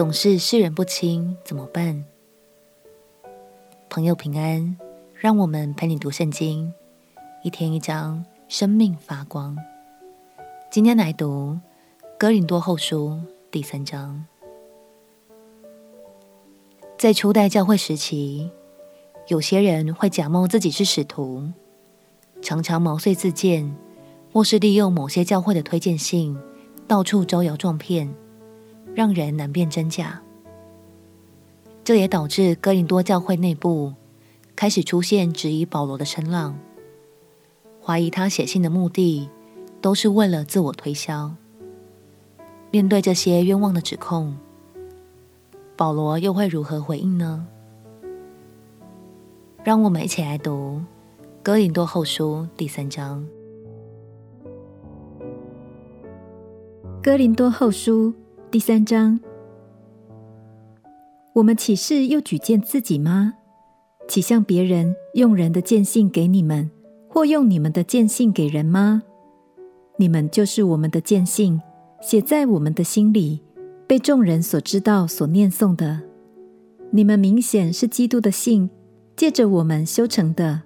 总是世人不清，怎么办？朋友平安，让我们陪你读圣经，一天一章，生命发光。今天来读哥林多后书第三章。在初代教会时期，有些人会假冒自己是使徒，常常毛遂自荐，或是利用某些教会的推荐信，到处招摇撞骗。让人难辨真假，这也导致哥林多教会内部开始出现质疑保罗的声浪，怀疑他写信的目的都是为了自我推销。面对这些冤枉的指控，保罗又会如何回应呢？让我们一起来读《哥林多后书》第三章，《哥林多后书》。第三章，我们岂是又举荐自己吗？岂向别人用人的见信给你们，或用你们的见信给人吗？你们就是我们的见信，写在我们的心里，被众人所知道、所念诵的。你们明显是基督的信，借着我们修成的，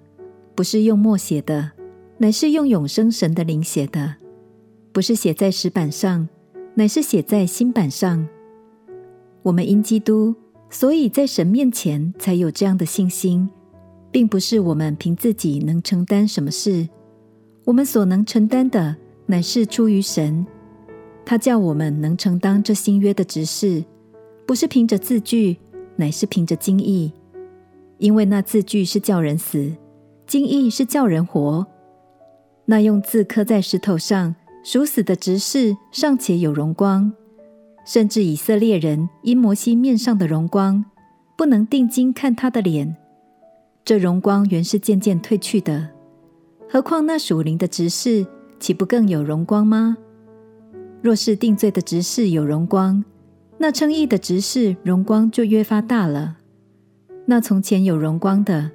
不是用墨写的，乃是用永生神的灵写的，不是写在石板上。乃是写在心版上。我们因基督，所以在神面前才有这样的信心，并不是我们凭自己能承担什么事。我们所能承担的，乃是出于神。他叫我们能承担这新约的职事，不是凭着字句，乃是凭着经意。因为那字句是叫人死，经意是叫人活。那用字刻在石头上。属死的执事尚且有荣光，甚至以色列人因摩西面上的荣光，不能定睛看他的脸。这荣光原是渐渐褪去的，何况那属灵的执事，岂不更有荣光吗？若是定罪的执事有荣光，那称义的执事荣光就越发大了。那从前有荣光的，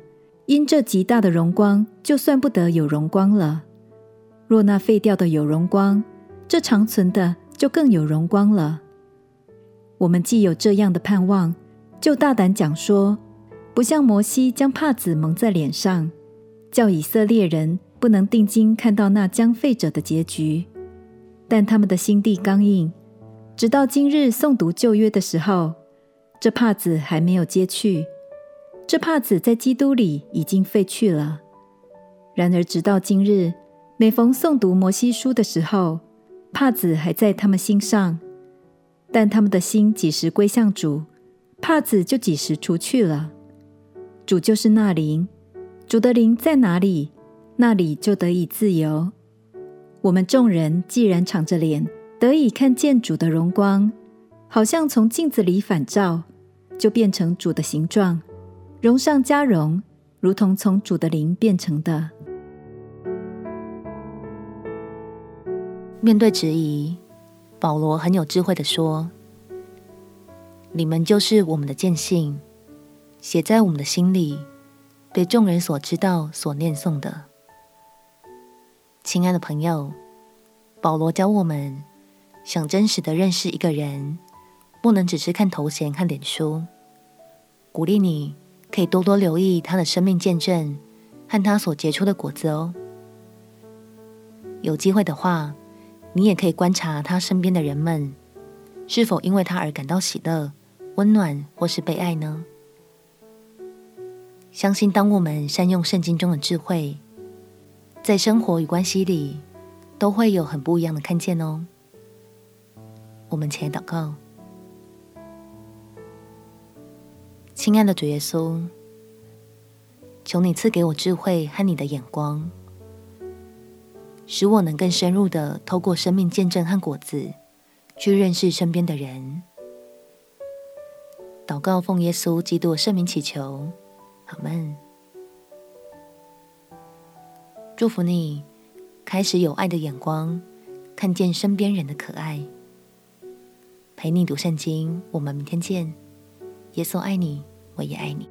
因这极大的荣光，就算不得有荣光了。若那废掉的有荣光，这长存的就更有荣光了。我们既有这样的盼望，就大胆讲说，不像摩西将帕子蒙在脸上，叫以色列人不能定睛看到那将废者的结局。但他们的心地刚硬，直到今日诵读旧约的时候，这帕子还没有揭去。这帕子在基督里已经废去了。然而直到今日。每逢诵读摩西书的时候，帕子还在他们心上，但他们的心几时归向主，帕子就几时除去了。主就是那灵，主的灵在哪里，那里就得以自由。我们众人既然敞着脸得以看见主的荣光，好像从镜子里反照，就变成主的形状，荣上加荣，如同从主的灵变成的。面对质疑，保罗很有智慧地说：“你们就是我们的见信，写在我们的心里，被众人所知道、所念诵的。”亲爱的朋友，保罗教我们，想真实的认识一个人，不能只是看头衔看脸书。鼓励你可以多多留意他的生命见证和他所结出的果子哦。有机会的话，你也可以观察他身边的人们，是否因为他而感到喜乐、温暖或是被爱呢？相信当我们善用圣经中的智慧，在生活与关系里，都会有很不一样的看见哦。我们前祷告，亲爱的主耶稣，求你赐给我智慧和你的眼光。使我能更深入的透过生命见证和果子，去认识身边的人。祷告奉耶稣基督圣名祈求，阿们。祝福你，开始有爱的眼光，看见身边人的可爱。陪你读圣经，我们明天见。耶稣爱你，我也爱你。